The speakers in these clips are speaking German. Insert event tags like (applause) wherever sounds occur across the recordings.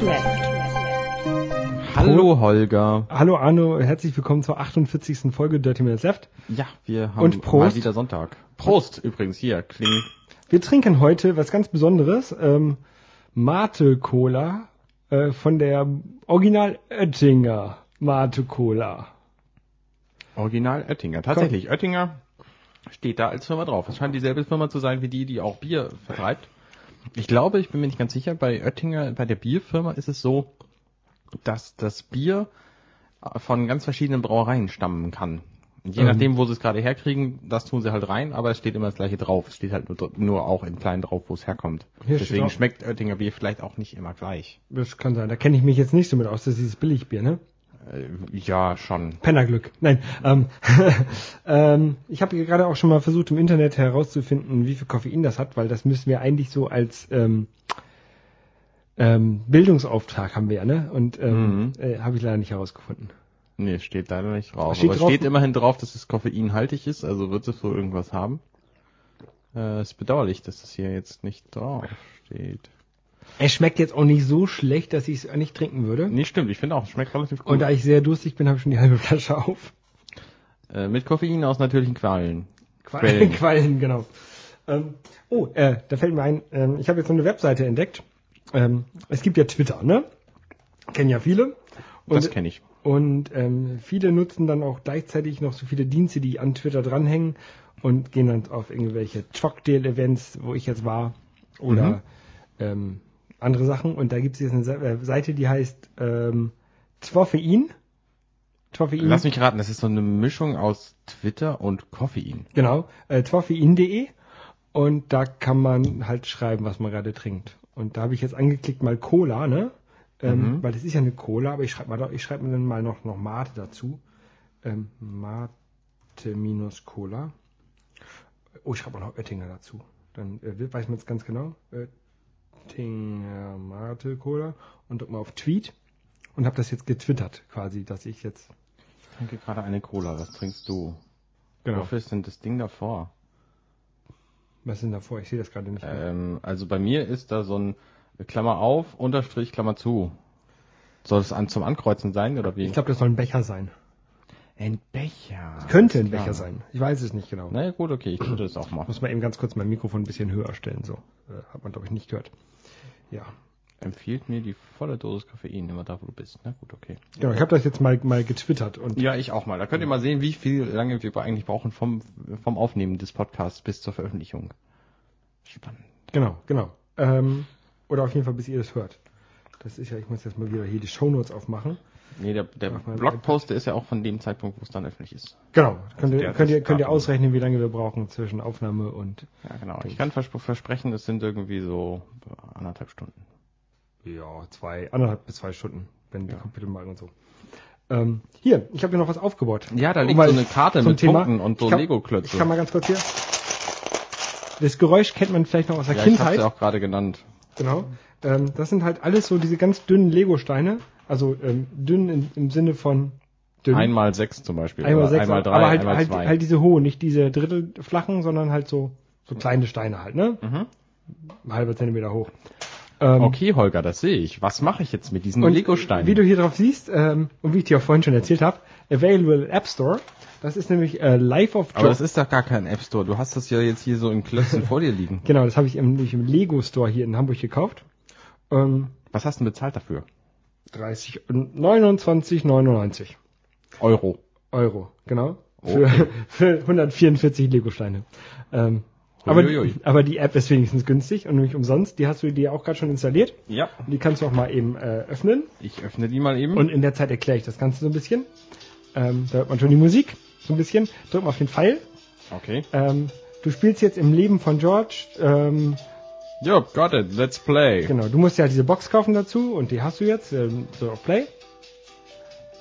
30 Minutes Left. Hallo Holger. Hallo Arno, herzlich willkommen zur 48. Folge Dirty Minutes Left. Ja, wir haben Und Prost. mal wieder Sonntag. Prost übrigens hier. Kling. Wir trinken heute was ganz Besonderes, ähm, Mate Cola äh, von der Original Oettinger Mate Cola. Original Oettinger. Tatsächlich, Oettinger steht da als Firma drauf. Es scheint dieselbe Firma zu sein wie die, die auch Bier vertreibt. Ich glaube, ich bin mir nicht ganz sicher, bei Oettinger, bei der Bierfirma ist es so, dass das Bier von ganz verschiedenen Brauereien stammen kann. Je Ähm. nachdem, wo sie es gerade herkriegen, das tun sie halt rein, aber es steht immer das gleiche drauf. Es steht halt nur, nur auch in klein drauf, wo es herkommt. Hier Deswegen schmeckt Oettinger Bier vielleicht auch nicht immer gleich. Das kann sein, da kenne ich mich jetzt nicht so mit aus, das ist dieses Billigbier, ne? Äh, ja, schon. Pennerglück. Nein, ähm, (laughs) ähm, ich habe gerade auch schon mal versucht im Internet herauszufinden, wie viel Koffein das hat, weil das müssen wir eigentlich so als ähm, ähm, Bildungsauftrag haben wir ja, ne? Und ähm, Mhm. äh, habe ich leider nicht herausgefunden. Nee, steht leider nicht drauf. Steht aber drauf- es steht immerhin drauf, dass es koffeinhaltig ist, also wird es wohl irgendwas haben. Äh, ist bedauerlich, dass das hier jetzt nicht drauf steht. Es schmeckt jetzt auch nicht so schlecht, dass ich es nicht trinken würde. Nee, stimmt, ich finde auch, es schmeckt relativ gut. Und da ich sehr durstig bin, habe ich schon die halbe Flasche auf. äh, mit Koffein aus natürlichen Quallen. Quallen, Quellen. (laughs) Quallen genau. Ähm, oh, äh, da fällt mir ein, ähm, ich habe jetzt so eine Webseite entdeckt. Ähm, es gibt ja Twitter, ne? Kennen ja viele. Und, Das kenne ich. Und ähm, viele nutzen dann auch gleichzeitig noch so viele Dienste, die an Twitter dranhängen und gehen dann auf irgendwelche Cocktail-Events, wo ich jetzt war, oder Mhm. ähm, andere Sachen. Und da gibt es jetzt eine äh, Seite, die heißt ähm, Zwoffein. Zwoffein. Lass mich raten, das ist so eine Mischung aus Twitter und Koffein. Genau, äh, twoffein.de und da kann man halt schreiben, was man gerade trinkt. Und da habe ich jetzt angeklickt mal Cola, ne? Ähm, Mhm. Weil das ist ja eine Cola, aber ich schreibe mal, da- ich schreibe mir dann mal noch, noch Mate dazu. Ähm, Mate minus Cola. Oh, ich schreibe auch noch Oettinger dazu. Dann äh, weiß man es ganz genau. Oettinger Mate Cola und drück mal auf Tweet und habe das jetzt getwittert quasi, dass ich jetzt Ich trinke gerade eine Cola, was trinkst du? genau. Wofür ist denn das Ding davor? Was ist denn davor? Ich sehe das gerade nicht. Ähm, also bei mir ist da so ein Klammer auf, Unterstrich, Klammer zu. Soll es an, zum Ankreuzen sein oder wie? Ich glaube, das soll ein Becher sein. Ein Becher. Könnte Alles ein Becher sein. Ich weiß es nicht genau. Na ja, gut, okay, ich würde das auch machen. Muss man eben ganz kurz mein Mikrofon ein bisschen höher stellen. So äh, hat man glaube ich nicht gehört. Ja, Empfiehlt mir die volle Dosis Koffein immer da, wo du bist. Na gut, okay. genau. Ich habe das jetzt mal mal getwittert und Ja, ich auch mal. Da könnt ihr mal sehen, wie viel lange wir eigentlich brauchen vom, vom Aufnehmen des Podcasts bis zur Veröffentlichung. Spannend. genau, genau. Ähm, oder auf jeden Fall bis ihr das hört. Das ist ja, ich muss jetzt mal wieder hier die Shownotes aufmachen. Nee, der, der Blogpost der ist ja auch von dem Zeitpunkt, wo es dann öffentlich ist. Genau. Könnt ihr, könnt ihr, das könnt ihr ausrechnen, wie lange wir brauchen zwischen Aufnahme und Ja, genau. Ich kann verspr versprechen, es sind irgendwie so anderthalb Stunden. ja zwei anderthalb bis zwei Stunden, wenn die Kapitelmarken und so. Ähm, hier, ich habe hier noch was aufgebaut. Ja, da Um liegt mal so eine Karte mit Thema- Punkten und so Lego-Klötze. Ich kann mal ganz kurz hier. Das Geräusch kennt man vielleicht noch aus der Ja, ich hab's Kindheit. ja auch gerade genannt. Genau. Ähm, das sind halt alles so diese ganz dünnen Lego-Steine. Also ähm, dünn im, im Sinne von dünn. Einmal sechs zum Beispiel. einmal sechs, einmal drei, aber halt, einmal halt, zwei. halt diese hohen, nicht diese drittelflachen, sondern halt so so kleine Steine halt, ne? Mhm. Ein halber Zentimeter hoch. Ähm, Okay, Holger, das sehe ich. Was mache ich jetzt mit diesen Lego-Steinen? Wie du hier drauf siehst, ähm, und wie ich dir auch vorhin schon erzählt habe, Available App Store. Das ist nämlich äh, Life of Aber das ist doch gar kein App Store. Du hast das ja jetzt hier so in Klötzen vor dir liegen. (laughs) Genau, das habe ich im, im Lego Store hier in Hamburg gekauft. Ähm, Was hast du denn bezahlt dafür? 30 und 29,99 Euro. Euro, genau. Okay. (laughs) Für, für 144 Lego-Steine. Ähm, aber, aber die App ist wenigstens günstig und nämlich umsonst. Die hast du dir auch gerade schon installiert. Ja. Und die kannst du auch mal eben äh, öffnen. Ich öffne die mal eben. Und in der Zeit erkläre ich das Ganze so ein bisschen. Ähm, da hört man schon die Musik, so ein bisschen. Drück mal auf den Pfeil. okay. Ähm, du spielst jetzt im Leben von George. Ähm, Jo, got it. Let's play. genau, du musst ja diese Box kaufen dazu und die hast du jetzt. Ähm, so auf Play.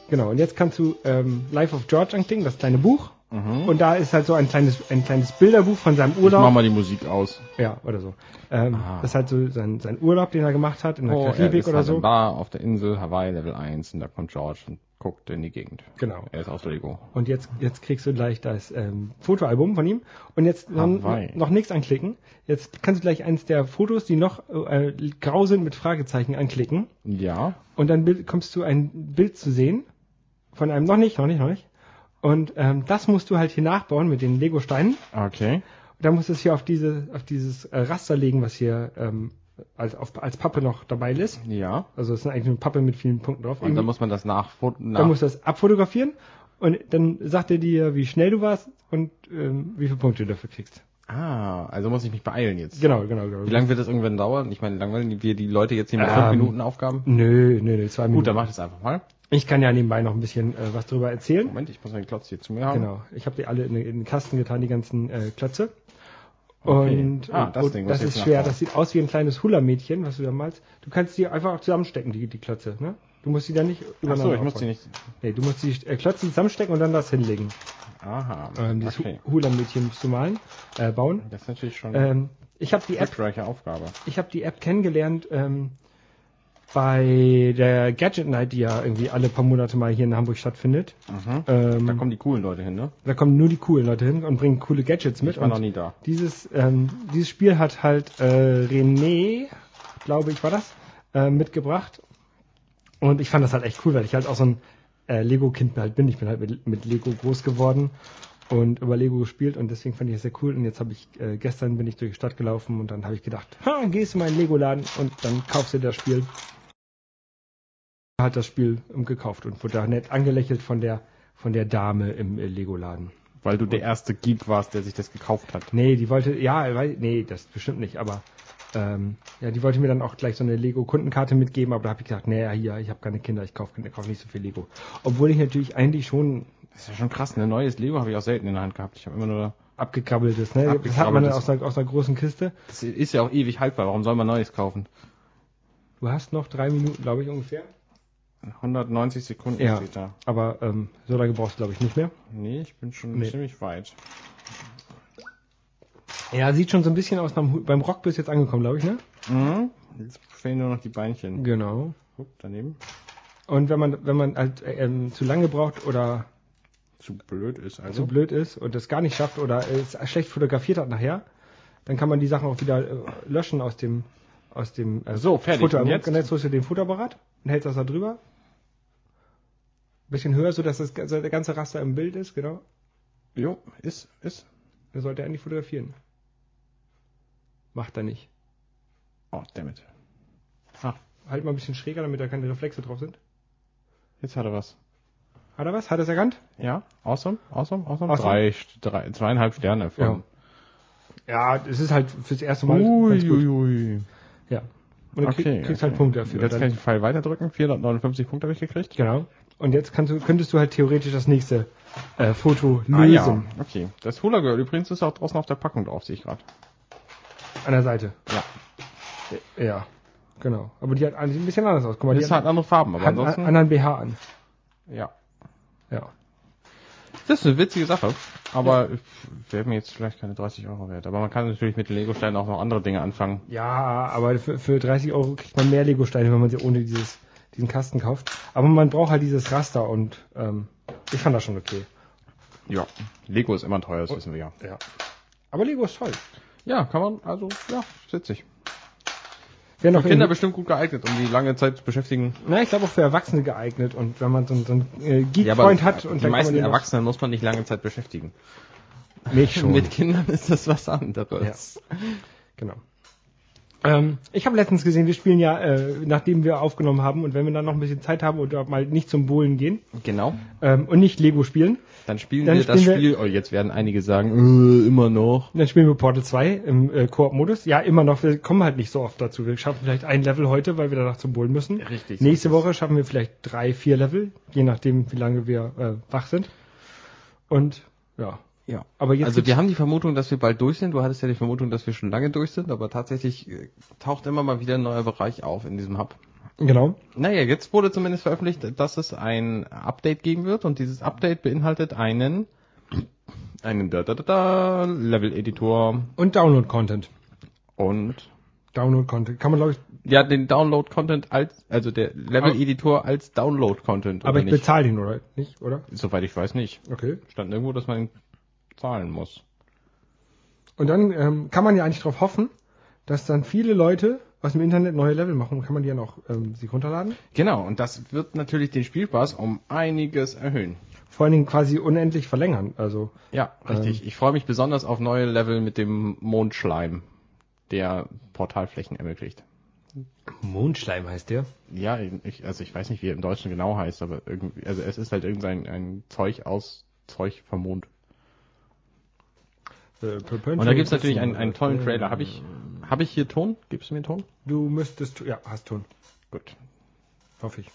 Genau, und jetzt kannst du ähm, Life of George anklicken, das kleine Buch. Und da ist halt so ein kleines, ein kleines Bilderbuch von seinem Ich Urlaub. mach mal die Musik aus. Ja, oder so. Ähm, Ah. Das ist halt so sein, sein Urlaub, den er gemacht hat in der Oh, er Karibik ist oder halt so. Bar auf der Insel Hawaii Level 1 und da kommt George und guckt in die Gegend. Genau. Er ist aus Lego. Und jetzt, jetzt kriegst du gleich das ähm, Fotoalbum von ihm. Und jetzt noch, Hawaii. noch nichts anklicken. Jetzt kannst du gleich eins der Fotos, die noch äh, grau sind mit Fragezeichen anklicken. Ja. Und dann kommst du ein Bild zu sehen. Von einem, noch nicht, noch nicht, noch nicht. Und ähm, das musst du halt hier nachbauen mit den Lego-Steinen. Okay. Und dann musst du es hier auf diese, auf dieses äh, Raster legen, was hier ähm, als, auf, als Pappe noch dabei ist. Ja. Also es ist eigentlich eine Pappe mit vielen Punkten drauf. Und dann muss man das nach, nach dann musst du das abfotografieren und dann sagt er dir, wie schnell du warst und ähm, wie viele Punkte du dafür kriegst. Ah, also muss ich mich beeilen jetzt. Genau, genau, genau. Wie lange wird das irgendwann dauern? Ich meine, langweilen wir die Leute jetzt hier mit Ähm, 5 Minuten Aufgaben? Nö, nö, nö, zwei Minuten. Gut, dann mach das einfach mal. Ich kann ja nebenbei noch ein bisschen äh, was drüber erzählen. Moment, ich muss meinen Klotz hier zu mir haben. Genau. Ich habe die alle in, den- in den Kasten getan, die ganzen äh, Klötze. Okay. Und, Ah, das und Ding, was das ist schwer. Das sieht aus wie ein kleines Hula-Mädchen, was du da malst. Du kannst die einfach auch zusammenstecken, die, die Klötze. Ne? Du musst die dann nicht Ach übereinander so, ich muss die nicht. Nee, du musst die äh, Klötze zusammenstecken und dann das hinlegen. Aha. Ähm, dieses okay. Hu- Hula-Mädchen musst du malen, äh, bauen. Das ist natürlich schon Ähm, ich habe die eine App Aufgabe. ich habe die App kennengelernt ähm, bei der Gadget Night, die ja irgendwie alle paar Monate mal hier in Hamburg stattfindet. Mhm. Ähm, Da kommen die coolen Leute hin, ne? da kommen nur die coolen Leute hin und bringen coole Gadgets mit. Ich war noch nie da. dieses, ähm, dieses Spiel hat halt äh, René, glaube ich, war das, äh, mitgebracht. Und ich fand das halt echt cool, weil ich halt auch so ein äh, Lego-Kind halt bin. Ich bin halt mit, mit Lego groß geworden und über Lego gespielt und deswegen fand ich es sehr cool. Und jetzt habe ich, äh, gestern bin ich durch die Stadt gelaufen und dann habe ich gedacht, ha, gehst du mal in den Lego-Laden und dann kaufst du das Spiel. Hat das Spiel ähm, gekauft und wurde da nett angelächelt von der von der Dame im äh, Lego-Laden. Weil du der erste Geek warst, der sich das gekauft hat. Nee, die wollte, ja, weil, nee, das bestimmt nicht, aber ähm, ja, die wollte mir dann auch gleich so eine Lego-Kundenkarte mitgeben, aber da habe ich gesagt, naja, hier, ich habe keine Kinder, ich kaufe kauf nicht so viel Lego. Obwohl ich natürlich eigentlich schon Das ist ja schon krass, ein neues Lego habe ich auch selten in der Hand gehabt. Ich habe immer nur. abgekrabbeltes, ne? Das hat man dann Abgekrabbeltes. aus einer, aus einer großen Kiste. Das ist ja auch ewig haltbar. Warum soll man neues kaufen? Du hast noch drei Minuten, glaube ich, ungefähr. 190 Sekunden Ja. steht da. Aber ähm, so lange brauchst du, glaube ich, nicht mehr. Nee, ich bin schon Nee. ziemlich weit. Ja, sieht schon so ein bisschen aus, beim, beim Rock bist du jetzt angekommen, glaube ich, ne? Mhm. Jetzt fehlen nur noch die Beinchen. Genau. Guck, daneben. Und wenn man, wenn man halt äh, ähm, zu lange braucht oder Zu blöd ist zu also. blöd ist und es gar nicht schafft oder es schlecht fotografiert hat nachher, dann kann man die Sachen auch wieder äh, löschen aus dem aus dem äh, So, fertig. Fotoalbum. Und jetzt? Und jetzt holst du den Fotoapparat und hältst das da drüber. Bisschen höher, so dass das ganze, der ganze Raster im Bild ist, genau. Jo, ist, ist. Dann sollte er endlich fotografieren. Macht er nicht. Oh, dammit. Halt mal ein bisschen schräger, damit da keine Reflexe drauf sind. Jetzt hat er was. Hat er was? Hat er es erkannt? Ja, awesome, awesome, awesome. Awesome. Drei, drei, zweieinhalb Sterne von. Ja, es ist halt fürs erste Mal ganz gut. Uiuiui. Ja. Und du Okay. kriegst okay. halt Punkte dafür. Jetzt kann ich den Pfeil weiterdrücken. 459 Punkte habe ich gekriegt. Genau. Und jetzt kannst du, könntest du halt theoretisch das nächste äh, Foto lösen. Ah, ja. Okay. Das Hula Girl übrigens ist auch draußen auf der Packung drauf, sehe ich gerade. An der Seite. Ja. Ja. Genau. Aber die hat ein bisschen anders aus. Guck mal, die Das hat andere Farben, aber hat einen ansonsten. anderen BH an. ja. Ja. Das ist eine witzige Sache. Aber wäre mir jetzt vielleicht keine 30 Euro wert. Aber man kann natürlich mit den Lego-Steinen auch noch andere Dinge anfangen. Ja, aber für, für 30 Euro kriegt man mehr Lego-Steine, wenn man sie ohne dieses, diesen Kasten kauft. Aber man braucht halt dieses Raster und ähm, ich fand das schon okay. Ja. Lego ist immer teuer, das wissen wir ja. Ja. Aber Lego ist toll. Ja, kann man, also, ja, witzig. Wer noch Für Kinder bestimmt gut geeignet, um die lange Zeit zu beschäftigen. Na, ich glaube auch für Erwachsene geeignet und wenn man so, einen- so einen äh, Geek-Freund hat und die meisten Erwachsenen muss man nicht lange Zeit beschäftigen. mich schon. Mit Kindern ist das was anderes. Genau. Ähm, ich habe letztens gesehen, wir spielen ja, äh, nachdem wir aufgenommen haben und wenn wir dann noch ein bisschen Zeit haben oder mal nicht zum Bowlen gehen Genau. ähm, und nicht Lego spielen, Dann spielen Dann wir das spielen wir- Spiel. Oh, jetzt werden einige sagen, äh, immer noch. dann spielen wir Portal 2 im äh, Koop-Modus. Ja, immer noch, wir kommen halt nicht so oft dazu. Wir schaffen vielleicht ein Level heute, weil wir danach zum Bowlen müssen. Richtig. Nächste Woche schaffen wir vielleicht drei, vier Level, je nachdem, wie lange wir äh, wach sind. Und ja, Ja. aber jetzt Also wir haben die Vermutung, dass wir bald durch sind. Du hattest ja die Vermutung, dass wir schon lange durch sind, aber tatsächlich äh, taucht immer mal wieder ein neuer Bereich auf in diesem Hub. genau. Naja, jetzt wurde zumindest veröffentlicht, dass es ein Update geben wird und dieses Update beinhaltet einen einen da, da, da, da, Level-Editor Und Download-Content. und Download-Content. Kann man, glaube ich, ja, den Download-Content als, also der Level-Editor als Download-Content. aber oder ich bezahle den, oder? Nicht, oder? Soweit ich weiß nicht. Okay. Stand irgendwo, dass man zahlen muss. Und dann ähm, kann man ja eigentlich darauf hoffen, dass dann viele Leute aus dem Internet neue Level machen. Kann man die dann auch ähm, sich runterladen? Genau, und das wird natürlich den Spielspaß um einiges erhöhen. Vor allen Dingen quasi unendlich verlängern. Also Ja, richtig. Ich freue mich besonders auf neue Level mit dem Mondschleim, der Portalflächen ermöglicht. Mondschleim heißt der. Ja, ich, also ich weiß nicht, wie er im Deutschen genau heißt, aber irgendwie, also es ist halt irgendein ein Zeug aus Zeug vom Mond. Und da gibt's natürlich einen, einen tollen Trailer. Habe ich, habe ich hier Ton? Gibst du mir Ton? Du müsstest, ja, hast Ton. Gut. Hoffe ich.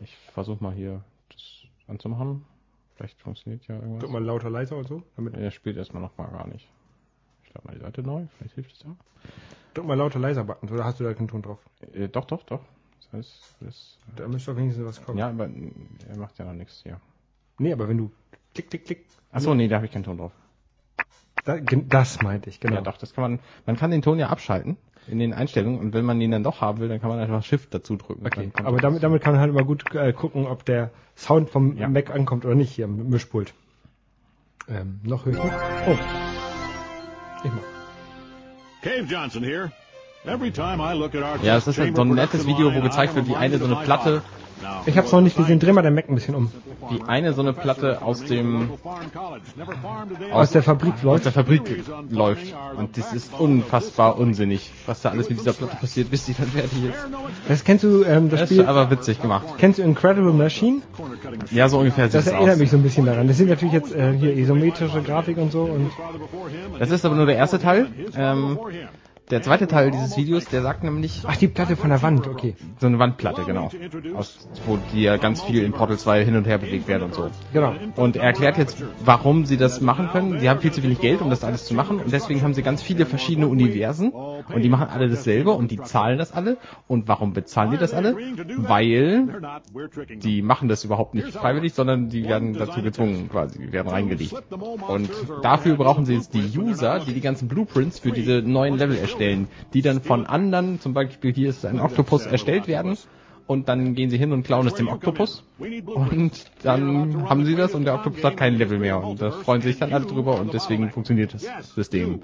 Ich versuche mal hier das anzumachen. Vielleicht funktioniert ja irgendwas. Drück mal lauter, leiser und so. Damit, Er spielt erstmal noch mal gar nicht. Ich lade mal die Seite neu, vielleicht hilft es ja. drück mal lauter, leiser Button. Oder hast du da keinen Ton drauf? Äh, doch, doch, doch. Das heißt, das, Da müsste doch wenigstens was kommen. ja, aber äh, er macht ja noch nichts hier. Nee, aber wenn du klick, klick, klick. Achso, nee, da habe ich keinen Ton drauf. Das meinte ich, genau. Ja, doch, das kann man, man kann den Ton ja abschalten in den Einstellungen und wenn man ihn dann doch haben will, dann kann man einfach Shift dazu drücken. Okay, aber damit, damit kann man halt immer gut äh, gucken, ob der Sound vom Ja. Mac ankommt oder nicht hier am Mischpult. Ähm, noch nicht. Oh. Ich mach. Cave Johnson here. Every time I look at our Ja, es ist halt so ein nettes Video, wo gezeigt wird, wie eine so eine Platte, Ich hab's noch nicht gesehen. Dreh mal den Mac ein bisschen um. wie eine so eine Platte aus dem, Aus der Fabrik aus läuft. der Fabrik läuft. Und das ist unfassbar unsinnig, was da alles mit dieser Platte passiert, bis sie dann fertig ist. Das kennst du, ähm, das Das ist Spiel, aber witzig gemacht. kennst du Incredible Machine? Ja, so ungefähr sieht Das es erinnert aus. mich so ein bisschen daran. Das sind natürlich jetzt äh, hier isometrische Grafik und so und Das ist aber nur der erste Teil. Ähm, der zweite Teil dieses Videos, der sagt nämlich, ach die Platte von der Wand, okay. so eine Wandplatte, genau. Aus, wo die ja ganz viel in Portal 2 hin und her bewegt werden und so. Genau. Und er erklärt jetzt, warum sie das machen können. Die haben viel zu wenig Geld, um das alles zu machen. Und deswegen haben sie ganz viele verschiedene Universen. Und die machen alle dasselbe und die zahlen das alle. Und warum bezahlen die das alle? Weil die machen das überhaupt nicht freiwillig, sondern die werden dazu gezwungen, quasi, die werden reingelegt. Und dafür brauchen sie jetzt die User, die die ganzen Blueprints für diese neuen Level erstellen, die dann von anderen, zum Beispiel hier ist ein Oktopus, erstellt werden. Und dann gehen sie hin und klauen es dem Oktopus. Und dann haben sie das und der Oktopus hat kein Level mehr. Und da freuen sich dann alle drüber und deswegen funktioniert das System.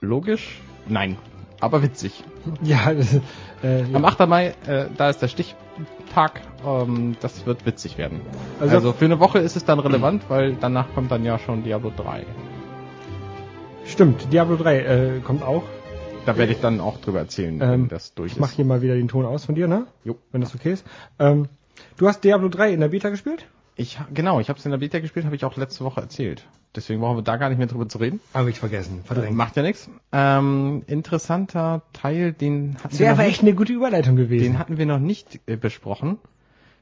Logisch? Nein. Aber witzig. Ja, das, äh, Am ja. 8. Mai, äh, da ist der Stichtag. Ähm, das wird witzig werden. Also- Also, für eine Woche ist es dann relevant, weil danach kommt dann ja schon Diablo 3. stimmt. Diablo 3 äh, kommt auch. Da werde ich dann auch drüber erzählen, wenn Ähm, das durch Ich mach ist. hier mal wieder den Ton aus von dir, ne? Jo. Wenn das okay ist. Ähm, du hast Diablo 3 in der Beta gespielt? Ich, genau, ich habe es in der Beta gespielt, habe ich auch letzte Woche erzählt. Deswegen brauchen wir da gar nicht mehr drüber zu reden. Habe ich vergessen. Verdrängt. Macht ja nichts. Ähm, interessanter Teil, den hatten, wir noch war nicht, echt eine gute Überleitung gewesen. den hatten wir noch nicht äh, besprochen.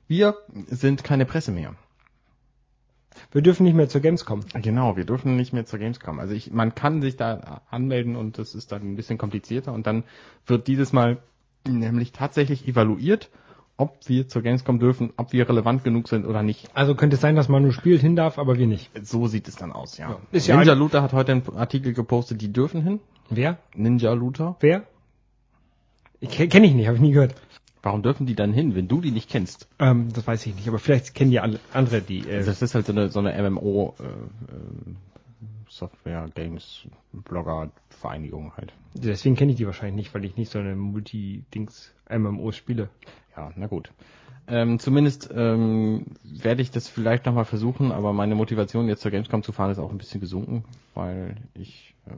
Wir sind keine Presse mehr. Wir dürfen nicht mehr zur Gamescom. Genau, wir dürfen nicht mehr zur Gamescom. Also ich, man kann sich da anmelden und das ist dann ein bisschen komplizierter und dann wird dieses Mal nämlich tatsächlich evaluiert, ob wir zur Gamescom dürfen, ob wir relevant genug sind oder nicht. Also könnte es sein, dass man nur spielt hin darf, aber wir nicht. So sieht es dann aus, ja. Ja. Ist ja Ninja ein- Looter hat heute einen Artikel gepostet, die dürfen hin. Wer? Ninja Looter. Wer? Ich kenne ich nicht, habe ich nie gehört. Warum dürfen die dann hin, wenn du die nicht kennst? Ähm, das weiß ich nicht, aber vielleicht kennen die alle andere, die. Äh, Das ist halt so eine, so eine MMO äh, äh, Software Games Blogger Vereinigung halt. deswegen kenne ich die wahrscheinlich nicht, weil ich nicht so eine Multi-Dings MMOs spiele. Ja, na gut. Ähm, zumindest ähm, werde ich das vielleicht nochmal versuchen, aber meine Motivation jetzt zur Gamescom zu fahren ist auch ein bisschen gesunken, weil ich, äh,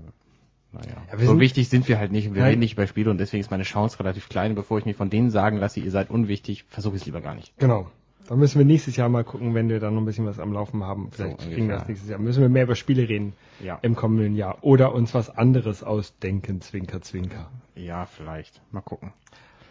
naja, Ja, so sind- wichtig sind wir halt nicht und wir Nein. reden nicht über Spiele und deswegen ist meine Chance relativ klein. Bevor ich mich von denen sagen lasse, ihr seid unwichtig, versuche ich es lieber gar nicht. Genau. Da müssen wir nächstes Jahr mal gucken, wenn wir dann noch ein bisschen was am Laufen haben. Vielleicht So kriegen wir das nächstes Jahr. Müssen wir mehr über Spiele reden Ja. im kommenden Jahr. Oder uns was anderes ausdenken, Zwinker, Zwinker. Ja, vielleicht. Mal gucken.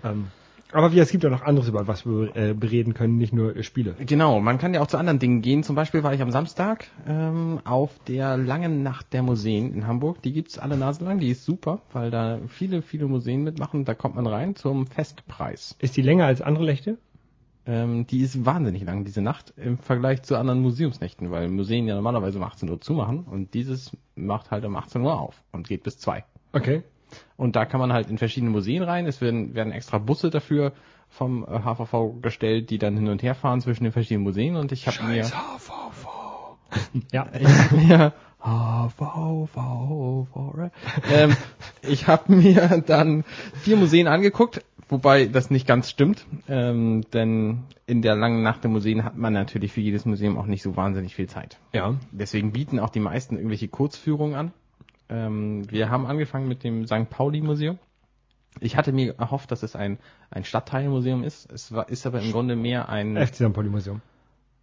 Ähm, aber wie, es gibt ja noch anderes, über was wir äh, bereden können, nicht nur äh, Spiele. Genau, man kann ja auch zu anderen Dingen gehen. Zum Beispiel war ich am Samstag ähm, auf der langen Nacht der Museen in Hamburg. Die gibt's alle Nase lang, die ist super, weil da viele, viele Museen mitmachen. Da kommt man rein zum Festpreis. Ist die länger als andere Nächte? Ähm, die ist wahnsinnig lang, diese Nacht, im Vergleich zu anderen Museumsnächten, weil Museen ja normalerweise um 18 Uhr zumachen und dieses macht halt um 18 Uhr auf und geht bis 2. Okay. Und da kann man halt in verschiedene Museen rein. Es werden, werden extra Busse dafür vom äh, HVV gestellt, die dann hin und her fahren zwischen den verschiedenen Museen und ich habe mir HVV. (laughs) ja. ja, HVV, (laughs) ähm, ich habe mir dann vier Museen angeguckt, wobei das nicht ganz stimmt, ähm, denn in der langen Nacht der Museen hat man natürlich für jedes Museum auch nicht so wahnsinnig viel Zeit. Ja. Deswegen bieten auch die meisten irgendwelche Kurzführungen an. Ähm, wir haben angefangen mit dem St. Pauli Museum. Ich hatte mir erhofft, dass es ein, ein Stadtteilmuseum ist. Es war, ist aber im Grunde mehr ein... FC St. Pauli Museum.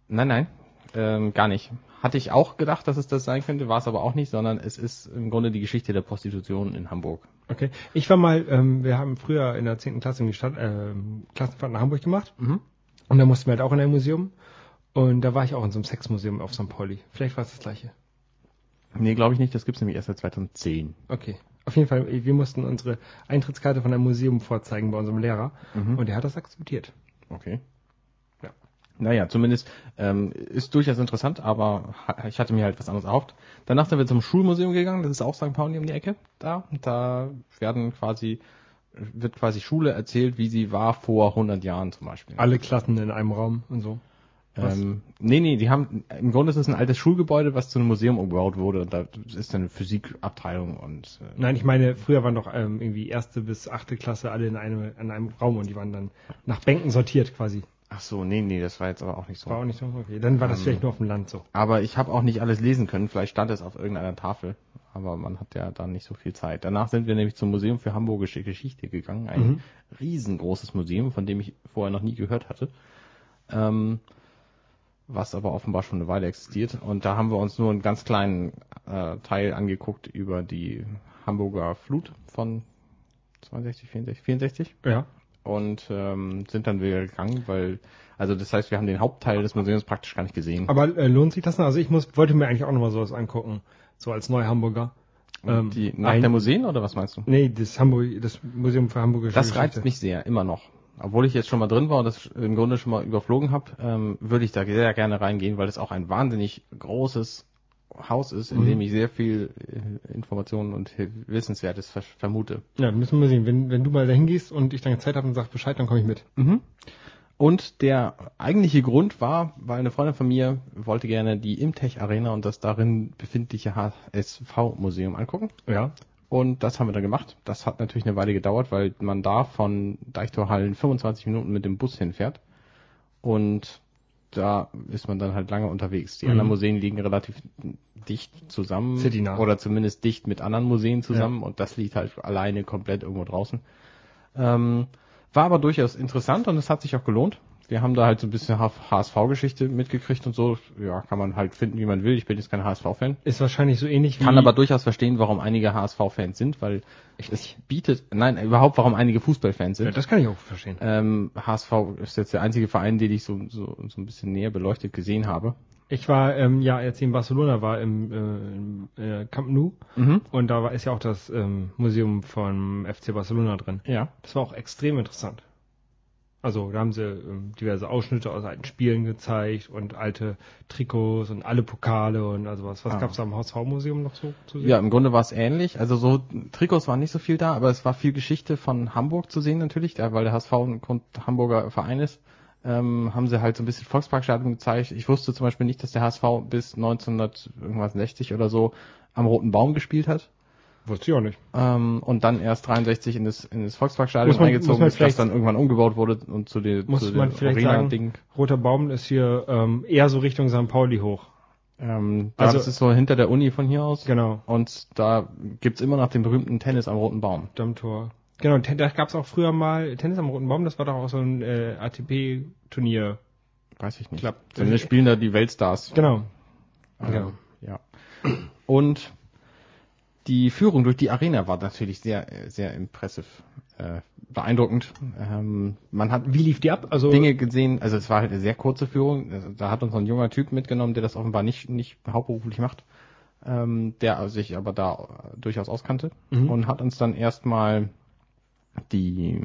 Nein, nein, ähm, gar nicht. Hatte ich auch gedacht, dass es das sein könnte, war es aber auch nicht, sondern es ist im Grunde die Geschichte der Prostitution in Hamburg. Okay. Ich war mal, ähm, wir haben früher in der 10. Klasse in die Stadt, ähm, Klassenfahrt nach Hamburg gemacht. Mhm. Und da mussten wir halt auch in ein Museum. Und da war ich auch in so einem Sexmuseum auf St. Pauli. Vielleicht war es das gleiche. Nee, glaube ich nicht, das gibt's nämlich erst seit 2010. Okay. Auf jeden Fall, wir mussten unsere Eintrittskarte von einem Museum vorzeigen bei unserem Lehrer. Mhm. Und der hat das akzeptiert. Okay. Ja. Naja, zumindest ähm, ist durchaus interessant, aber ha- ich hatte mir halt was anderes erhofft. Danach sind wir zum Schulmuseum gegangen, das ist auch St. Pauli um die Ecke da. Da werden quasi, wird quasi Schule erzählt, wie sie war vor 100 Jahren zum Beispiel. Alle Klassen in einem Raum und so. Was? Ähm, nee, nee, die haben, im Grunde ist es ein altes Schulgebäude, was zu einem Museum umgebaut wurde. Da ist eine Physikabteilung und äh, Nein, ich meine, früher waren doch ähm, irgendwie erste bis achte Klasse alle in einem, in einem Raum und die waren dann nach Bänken sortiert quasi. Ach so, nee, nee, das war jetzt aber auch nicht so. War auch nicht so? Okay. Dann war das Ähm, vielleicht nur auf dem Land so. Aber ich habe auch nicht alles lesen können. Vielleicht stand es auf irgendeiner Tafel. Aber man hat ja dann nicht so viel Zeit. Danach sind wir nämlich zum Museum für Hamburgische Geschichte gegangen. Ein Mhm. riesengroßes Museum, von dem ich vorher noch nie gehört hatte. Ähm, was aber offenbar schon eine Weile existiert. Und da haben wir uns nur einen ganz kleinen äh, Teil angeguckt über die Hamburger Flut von 62, 64, 64 Ja. Und ähm, sind dann wieder gegangen, weil, also das heißt, wir haben den Hauptteil des Museums praktisch gar nicht gesehen. Aber äh, lohnt sich das noch? Also ich muss, wollte mir eigentlich auch nochmal sowas angucken. So als Neuhamburger. Ähm, die, nach ein- der Museen oder was meinst du? Nee, das Hamburg, das Museum für Hamburgische Das Geschichte. reizt mich sehr, immer noch. Obwohl ich jetzt schon mal drin war und das im Grunde schon mal überflogen habe, ähm, würde ich da sehr gerne reingehen, weil es auch ein wahnsinnig großes Haus ist, in Mhm. dem ich sehr viel äh, Informationen und Wissenswertes ver vermute. Ja, müssen wir sehen. Wenn, wenn du mal dahin gehst und ich dann Zeit habe und sag Bescheid, dann komme ich mit. Mhm. Und der eigentliche Grund war, weil eine Freundin von mir wollte gerne die Imtech Arena und das darin befindliche HSV-Museum angucken. Ja. Und das haben wir dann gemacht. Das hat natürlich eine Weile gedauert, weil man da von Deichtorhallen 25 Minuten mit dem Bus hinfährt. Und da ist man dann halt lange unterwegs. Die Mhm. anderen Museen liegen relativ dicht zusammen. Citynah. Oder zumindest dicht mit anderen Museen zusammen. Und das liegt halt alleine komplett irgendwo draußen. Ähm, war aber durchaus interessant und es hat sich auch gelohnt. Wir haben da halt so ein bisschen HSV-Geschichte mitgekriegt und so. Ja, kann man halt finden, wie man will. Ich bin jetzt kein HSV-Fan. Ist wahrscheinlich so ähnlich wie. Kann aber durchaus verstehen, warum einige HSV-Fans sind, weil es bietet, nein, überhaupt, warum einige Fußballfans Ja, sind. das kann ich auch verstehen. ähm, HSV ist jetzt der einzige Verein, den ich so, so, so ein bisschen näher beleuchtet gesehen habe. Ich war, ähm, ja, ich in Barcelona war, im, äh, äh, Camp Nou. Mhm. Und da war, ist ja auch das ähm, Museum vom FC Barcelona drin. Ja. Das war auch extrem interessant. Also da haben sie ähm, diverse Ausschnitte aus alten Spielen gezeigt und alte Trikots und alle Pokale und also was. Was Ah. gab's da im HSV-Museum noch so zu sehen? Ja, im Grunde war es ähnlich. Also so Trikots waren nicht so viel da, aber es war viel Geschichte von Hamburg zu sehen natürlich, weil der HSV ein Hamburger Verein ist. Ähm, haben sie halt so ein bisschen Volksparkstadion gezeigt. Ich wusste zum Beispiel nicht, dass der HSV bis 1960 oder so am Roten Baum gespielt hat. Wusste ich auch nicht. Ähm, und dann erst 63 in das, in das Volksparkstadion man- eingezogen ist, das dann irgendwann umgebaut wurde und zu den Muss zu man vielleicht sagen. Roter Baum ist hier ähm, eher so Richtung St. Pauli hoch. Ähm, da Also- das ist so hinter der Uni von hier aus. Genau. Und da gibt's immer noch den berühmten Tennis am Roten Baum. Dammtor. Genau, da gab's auch früher mal Tennis am Roten Baum, das war doch auch so ein äh, ATP-Turnier. Weiß ich nicht. Klappt. Zumindest spielen da die Weltstars. Genau. Ähm, Genau. Ja. Und die Führung durch die Arena war natürlich sehr, sehr impressive, äh, beeindruckend. Ähm, man hat Wie lief die ab? Also Dinge gesehen, also es war halt eine sehr kurze Führung. Also Da hat uns ein junger Typ mitgenommen, der das offenbar nicht, nicht hauptberuflich macht, ähm, der sich aber da durchaus auskannte Mhm. und hat uns dann erstmal die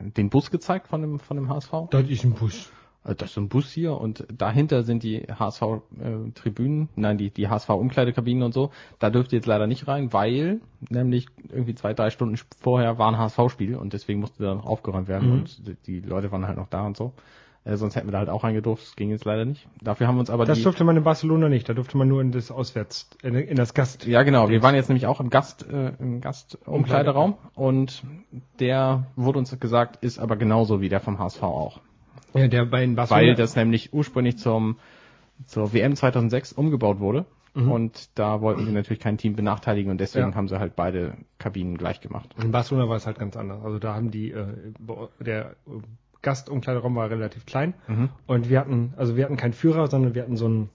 den Bus gezeigt von dem von dem HSV. das ist ein Bus. Äh, Das ist so ein Bus hier und dahinter sind die HSV-Tribünen, nein, die, die HSV-Umkleidekabinen und so. Da dürft ihr jetzt leider nicht rein, weil nämlich irgendwie zwei, drei Stunden vorher war ein HSV-Spiel und deswegen musste da noch aufgeräumt werden Mhm. und die- die Leute waren halt noch da und so. Äh, sonst hätten wir da halt auch reingedurft, das ging jetzt leider nicht. Dafür haben wir uns aber Das die... durfte man in Barcelona nicht, da durfte man nur in das Auswärts, in, in das Gast. Ja, genau. Wir waren jetzt nämlich auch im Gast, äh, im Gastumkleideraum und der wurde uns gesagt, ist aber genauso wie der vom HSV auch. Ja, der bei in Barcelona. Weil das nämlich ursprünglich zum, zur WM 2006 umgebaut wurde. Und da wollten sie natürlich kein Team benachteiligen und deswegen Ja. haben sie halt beide Kabinen gleich gemacht. In Barcelona war es halt ganz anders. Also da haben die, äh, der äh, Gastumkleideraum war relativ klein und wir hatten, also wir hatten keinen Führer, sondern wir hatten so einen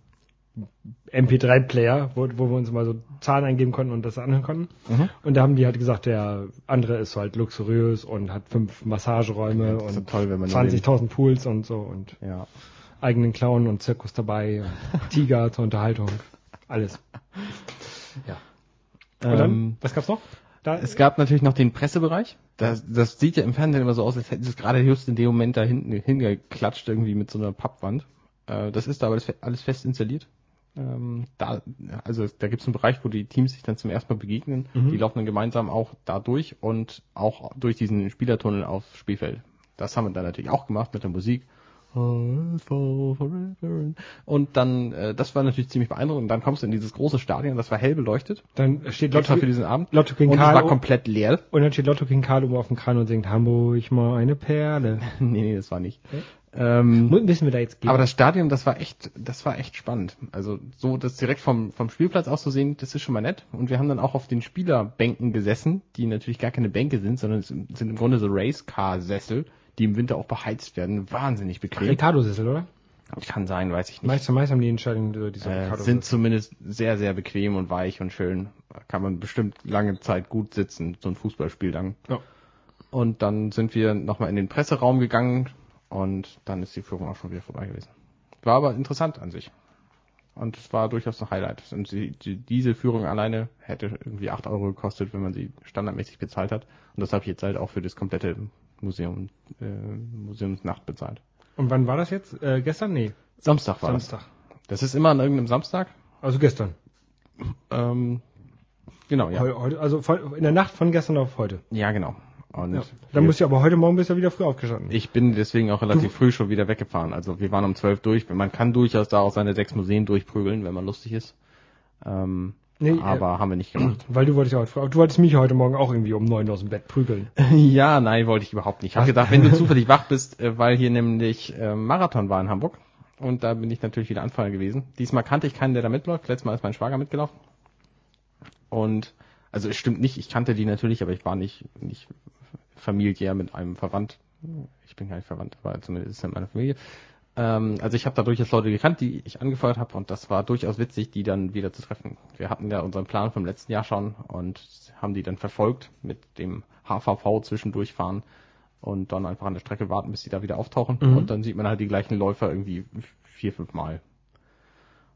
MP3-Player, wo, wo wir uns mal so Zahlen eingeben konnten und das anhören konnten. Und da haben die halt gesagt, der andere ist halt luxuriös und hat fünf Massageräume ist und toll, wenn man nur 20.000 Pools und so und Ja. eigenen Clown und Zirkus dabei, und (laughs) Tiger zur Unterhaltung, alles. Ja. Und dann, Ähm, was gab's noch? Da, Es gab natürlich noch den Pressebereich. Das, das sieht ja im Fernsehen immer so aus, als hätten sie es gerade just in dem Moment da hinten hingeklatscht, irgendwie mit so einer Pappwand. Äh, das ist da aber alles fest installiert. Ähm, da, also da gibt es einen Bereich, wo die Teams sich dann zum ersten Mal begegnen. Die laufen dann gemeinsam auch da durch und auch durch diesen Spielertunnel aufs Spielfeld. Das haben wir dann natürlich auch gemacht mit der Musik. Und dann, äh, das war natürlich ziemlich beeindruckend. Und dann kommst du in dieses große Stadion, das war hell beleuchtet. dann steht Lotto, für diesen Abend. Lotto King und es Karl war komplett leer. und dann steht Lotto King Karl oben auf dem Kran und singt Hamburg mal eine Perle. (laughs) nee, nee, das war nicht. Ähm, Mu- Müssen wir da jetzt gehen? aber das Stadion, das war echt, das war echt spannend. Also so das direkt vom, vom Spielplatz aus zu sehen, das ist schon mal nett. Und wir haben dann auch auf den Spielerbänken gesessen, die natürlich gar keine Bänke sind, sondern es sind im Grunde so Racecar-Sessel, die im Winter auch beheizt werden. Wahnsinnig bequem. Ricardo-Sessel, oder? Kann sein, weiß ich nicht. Meist, meist haben die Entscheidungen so diese Äh, sind zumindest sehr, sehr bequem und weich und schön. Kann man bestimmt lange Zeit gut sitzen, so ein Fußballspiel lang. Ja. Und dann sind wir nochmal in den Presseraum gegangen und dann ist die Führung auch schon wieder vorbei gewesen. War aber interessant an sich. Und es war durchaus ein Highlight. Und die, die, diese Führung alleine hätte irgendwie 8 Euro gekostet, wenn man sie standardmäßig bezahlt hat. Und das habe ich jetzt halt auch für das komplette Museum, äh, Museumsnacht bezahlt. Und wann war das jetzt? Äh, gestern? Nee, Samstag war Samstag. das. Das ist immer an irgendeinem Samstag. Also gestern. Ähm, genau, ja. Heu- Heute, also von, in der Nacht von gestern auf heute. Ja, genau. Und Ja. Dann musst du aber heute Morgen bist du ja wieder früh aufgestanden. ich bin deswegen auch relativ früh schon wieder weggefahren. Also wir waren um 12 durch. Man kann durchaus da auch seine sechs Museen durchprügeln, wenn man lustig ist. Ähm, Nee, äh, aber haben wir nicht gemacht. (clears throat) Weil du wolltest ja heute du wolltest mich heute Morgen auch irgendwie um neun aus dem Bett prügeln. (laughs) ja, nein, wollte ich überhaupt nicht. Ich habe gedacht, wenn du (laughs) zufällig wach bist, äh, weil hier nämlich äh, Marathon war in Hamburg. Und da bin ich natürlich wieder Anfall gewesen. Diesmal kannte ich keinen, der da mitläuft. Letztes Mal ist mein Schwager mitgelaufen. Und, also es stimmt nicht, ich kannte die natürlich, aber ich war nicht, nicht familiär mit einem verwandt. Ich bin gar nicht verwandt, aber zumindest ist es in meiner Familie. Ähm, also ich habe da durchaus Leute gekannt, die ich angefeuert habe und das war durchaus witzig, die dann wieder zu treffen. Wir hatten ja unseren Plan vom letzten Jahr schon und haben die dann verfolgt mit dem HVV zwischendurch fahren und dann einfach an der Strecke warten, bis die da wieder auftauchen und dann sieht man halt die gleichen Läufer irgendwie vier, fünf Mal.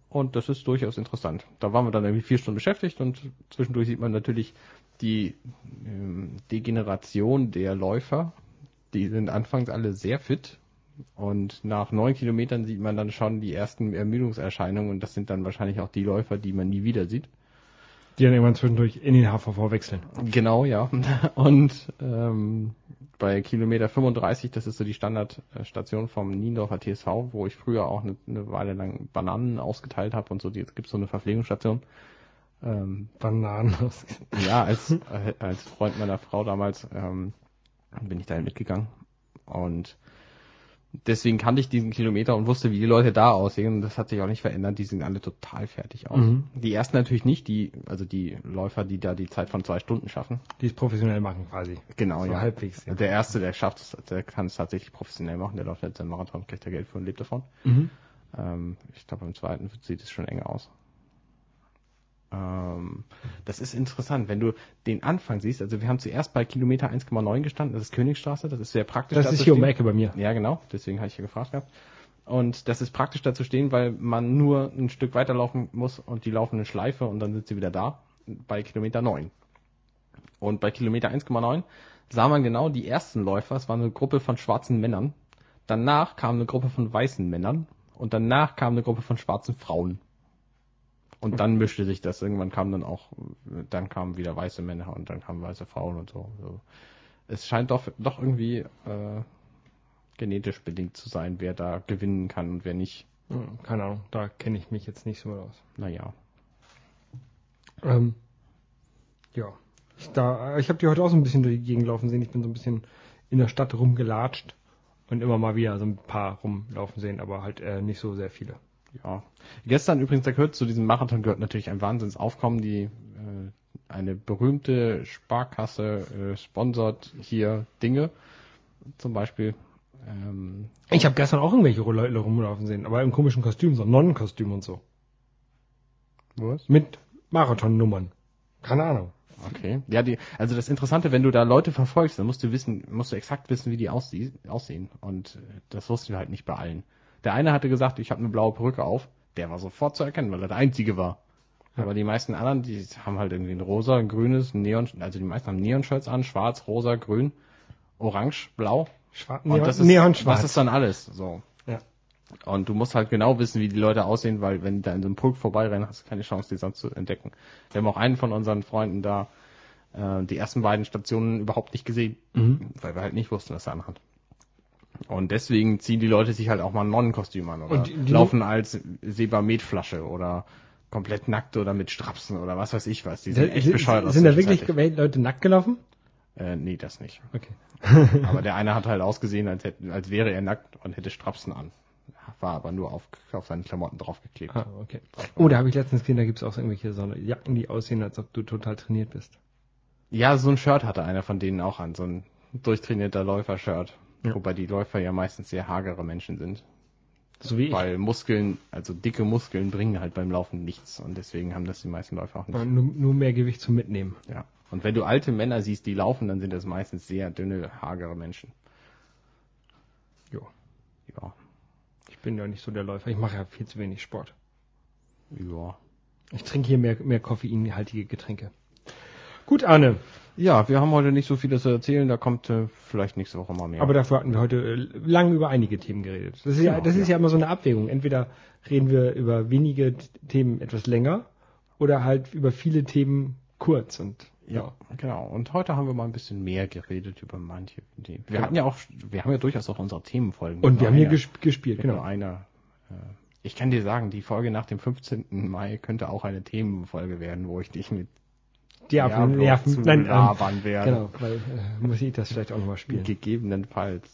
Und das ist durchaus interessant. Da waren wir dann irgendwie vier Stunden beschäftigt und zwischendurch sieht man natürlich die ähm, Degeneration der Läufer. Die sind anfangs alle sehr fit und nach neun Kilometern sieht man dann schon die ersten Ermüdungserscheinungen und das sind dann wahrscheinlich auch die Läufer, die man nie wieder sieht. Die dann irgendwann zwischendurch in den HVV wechseln. Genau, ja. (laughs) Und ähm, bei Kilometer 35, das ist so die Standardstation vom Niendorfer TSV, wo ich früher auch eine, eine Weile lang Bananen ausgeteilt habe und so, jetzt gibt's so eine Verpflegungsstation. Ähm, Bananen. ja, als, äh, als Freund meiner Frau damals ähm, bin ich dahin mitgegangen. Und deswegen kannte ich diesen Kilometer und wusste, wie die Leute da aussehen. Und das hat sich auch nicht verändert. Die sehen alle total fertig aus. Mhm. Die ersten natürlich nicht, die, also die Läufer, die da die Zeit von zwei Stunden schaffen. Die es professionell machen quasi. Genau, so ja. halbwegs. Ja. Der erste, der schafft es, der kann es tatsächlich professionell machen. Der läuft jetzt einen Marathon, kriegt er Geld für und lebt davon. Mhm. Ähm, ich glaube, beim zweiten sieht es schon enger aus. Ähm, das ist interessant, wenn du den Anfang siehst. Also wir haben zuerst bei Kilometer 1,9 gestanden, das ist Königstraße, das ist sehr praktisch. Das da ist hier um die. Ecke bei mir. Ja, genau, deswegen habe ich ja gefragt gehabt. Und das ist praktisch da zu stehen, weil man nur ein Stück weiterlaufen muss und die laufen eine Schleife und dann sind sie wieder da, bei Kilometer 9. Und bei Kilometer 1,9 sah man genau die ersten Läufer, es war eine Gruppe von schwarzen Männern, danach kam eine Gruppe von weißen Männern und danach kam eine Gruppe von schwarzen Frauen. Und dann mischte sich das. Irgendwann kam dann auch, dann kamen wieder weiße Männer und dann kamen weiße Frauen und so. so. Es scheint doch, doch irgendwie äh, genetisch bedingt zu sein, wer da gewinnen kann und wer nicht. Hm, keine Ahnung, da kenne ich mich jetzt nicht so aus. Naja. Ähm, ja. Ich, da, ich habe die heute auch so ein bisschen durch die Gegend laufen sehen. Ich bin so ein bisschen in der Stadt rumgelatscht und immer mal wieder so ein paar rumlaufen sehen, aber halt äh, nicht so sehr viele. Ja. Gestern übrigens, da gehört zu diesem Marathon gehört natürlich ein Wahnsinnsaufkommen. Die äh, eine berühmte Sparkasse äh, sponsert hier Dinge. Zum Beispiel. Ähm, Ich habe gestern auch irgendwelche Leute rumlaufen sehen, aber im komischen Kostüm, so Nonnenkostüm und so. was? Mit Marathonnummern. Keine Ahnung. Okay. Ja, die, also das Interessante, wenn du da Leute verfolgst, dann musst du wissen, musst du exakt wissen, wie die aussehen. Und äh, das wussten wir halt nicht bei allen. Der eine hatte gesagt, ich habe eine blaue Perücke auf. Der war sofort zu erkennen, weil er der Einzige war. Aber die meisten anderen, die haben halt irgendwie ein rosa, ein grünes, ein Neon, also die meisten haben Neon-Shirts an, schwarz, rosa, grün, orange, blau. Schwarz, Und das ist, Neonschwarz. das ist dann alles, so. Ja. Und du musst halt genau wissen, wie die Leute aussehen, weil wenn die da in so einem Pulk vorbeirennen, hast du keine Chance, die sonst zu entdecken. Wir haben auch einen von unseren Freunden da äh, die ersten beiden Stationen überhaupt nicht gesehen, Mhm. weil wir halt nicht wussten, was er anhat. Und deswegen ziehen die Leute sich halt auch mal ein Nonnenkostüm an oder Und die- die- laufen als Sebametflasche oder komplett nackt oder mit Strapsen oder was weiß ich was. Die sind echt sind, bescheuert aus sind da wirklich. Leute nackt gelaufen? Äh, nee, das nicht. Okay. (laughs) Aber der eine hat halt ausgesehen, als, hätte, als wäre er nackt und hätte Strapsen an. War aber nur auf, auf seine Klamotten draufgeklebt. Ah, okay. Oh, da habe ich letztens gesehen, da gibt's auch so irgendwelche so eine Jacken, die aussehen, als ob du total trainiert bist. Ja, so ein Shirt hatte einer von denen auch an, so ein durchtrainierter Läufer-Shirt. Ja. Wobei die Läufer ja meistens sehr hagere Menschen sind. So wie ich. Weil Muskeln, also dicke Muskeln bringen halt beim Laufen nichts. Und deswegen haben das die meisten Läufer auch nicht. Nur, nur mehr Gewicht zum Mitnehmen. Ja. Und wenn du alte Männer siehst, die laufen, dann sind das meistens sehr dünne, hagere Menschen. Jo. Ja. Ich bin ja nicht so der Läufer. Ich mache ja viel zu wenig Sport. Ja. Ich trinke hier mehr, mehr koffeinhaltige Getränke. Gut, Arne. Ja, wir haben heute nicht so viel zu erzählen, da kommt äh, vielleicht nächste Woche mal mehr. Aber dafür hatten wir heute äh, lang über einige Themen geredet. Das ist ja, Genau, das ist ja. ja immer so eine Abwägung. Entweder reden wir über wenige Themen etwas länger oder halt über viele Themen kurz und Ja, genau. Und heute haben wir mal ein bisschen mehr geredet über manche Themen. Wir hatten ja auch, wir haben ja durchaus auch unsere Themenfolgen. Und wir haben hier gesp gespielt, genau. einer. Äh, ich kann dir sagen, die Folge nach dem 15. Mai könnte auch eine Themenfolge werden, wo ich dich mit Die Diablo Diablo nerven. zu Nein, ähm, labern werde. genau, weil äh, muss ich das vielleicht auch nochmal spielen. Gegebenenfalls.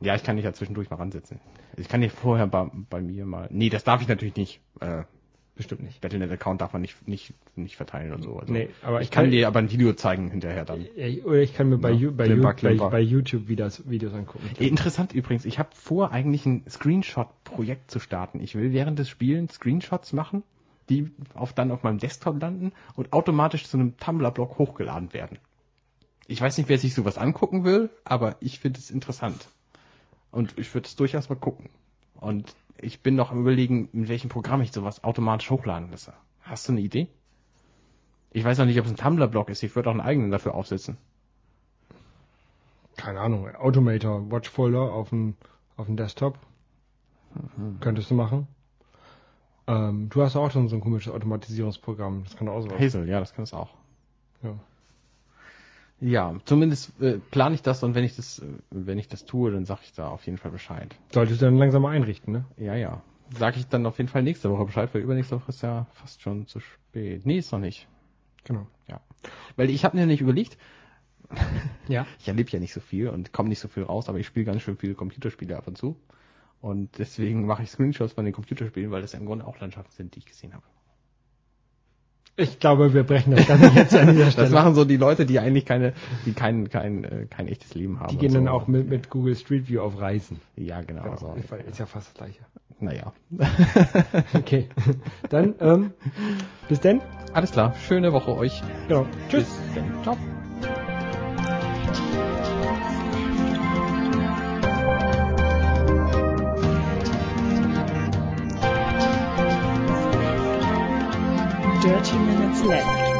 Ja, ich kann dich ja zwischendurch mal ransetzen. Ich kann dir vorher bei, bei mir mal. Nee, das darf ich natürlich nicht. Äh, Bestimmt nicht. Battlenet-Account darf man nicht, nicht, nicht verteilen und so. Also Nee, aber ich kann kann- dir aber ein Video zeigen hinterher dann. Oder ich kann mir bei, Ja, bei, Klimper, Klimper. bei, bei YouTube Videos, Videos angucken. Interessant übrigens, ich habe vor, eigentlich ein Screenshot-Projekt zu starten. Ich will während des Spielens Screenshots machen, die auf, dann auf meinem Desktop landen und automatisch zu einem Tumblr-Blog hochgeladen werden. Ich weiß nicht, wer sich sowas angucken will, aber ich finde es interessant. Und ich würde es durchaus mal gucken. Und ich bin noch am überlegen, in welchem Programm ich sowas automatisch hochladen lasse. Hast du eine Idee? Ich weiß noch nicht, ob es ein Tumblr-Blog ist. Ich würde auch einen eigenen dafür aufsetzen. Keine Ahnung, Automator, Watchfolder auf dem auf dem Desktop. Könntest du machen. Ähm, du hast auch schon so ein komisches Automatisierungsprogramm. Das kann auch so Hazel, ja, das kann es auch. Ja. Ja, zumindest äh, plane ich das und wenn ich das, äh, wenn ich das tue, dann sage ich da auf jeden Fall Bescheid. Solltest du dann langsam mal einrichten, ne? Ja, ja. Sage ich dann auf jeden Fall nächste Woche Bescheid, weil übernächste Woche ist ja fast schon zu spät. Nee, ist noch nicht. Genau. Ja. Weil ich habe mir nicht überlegt, Ja. (laughs) ich erlebe ja nicht so viel und komme nicht so viel raus, aber ich spiele ganz schön viele Computerspiele ab und zu. Und deswegen mache ich Screenshots von den Computerspielen, weil das ja im Grunde auch Landschaften sind, die ich gesehen habe. Ich glaube, wir brechen das Ganze jetzt an dieser (laughs) Stelle. Das machen so die Leute, die eigentlich keine, die kein, kein, äh, kein echtes Leben haben. die gehen und dann so. auch mit, mit Google Street View auf Reisen. Ja, genau. Genau. So. Ist ja fast das gleiche. Naja. (laughs) Okay. Dann, ähm, bis denn. Alles klar. Schöne Woche euch. Genau. Tschüss. Bis dann. Ciao. Dirty minutes left.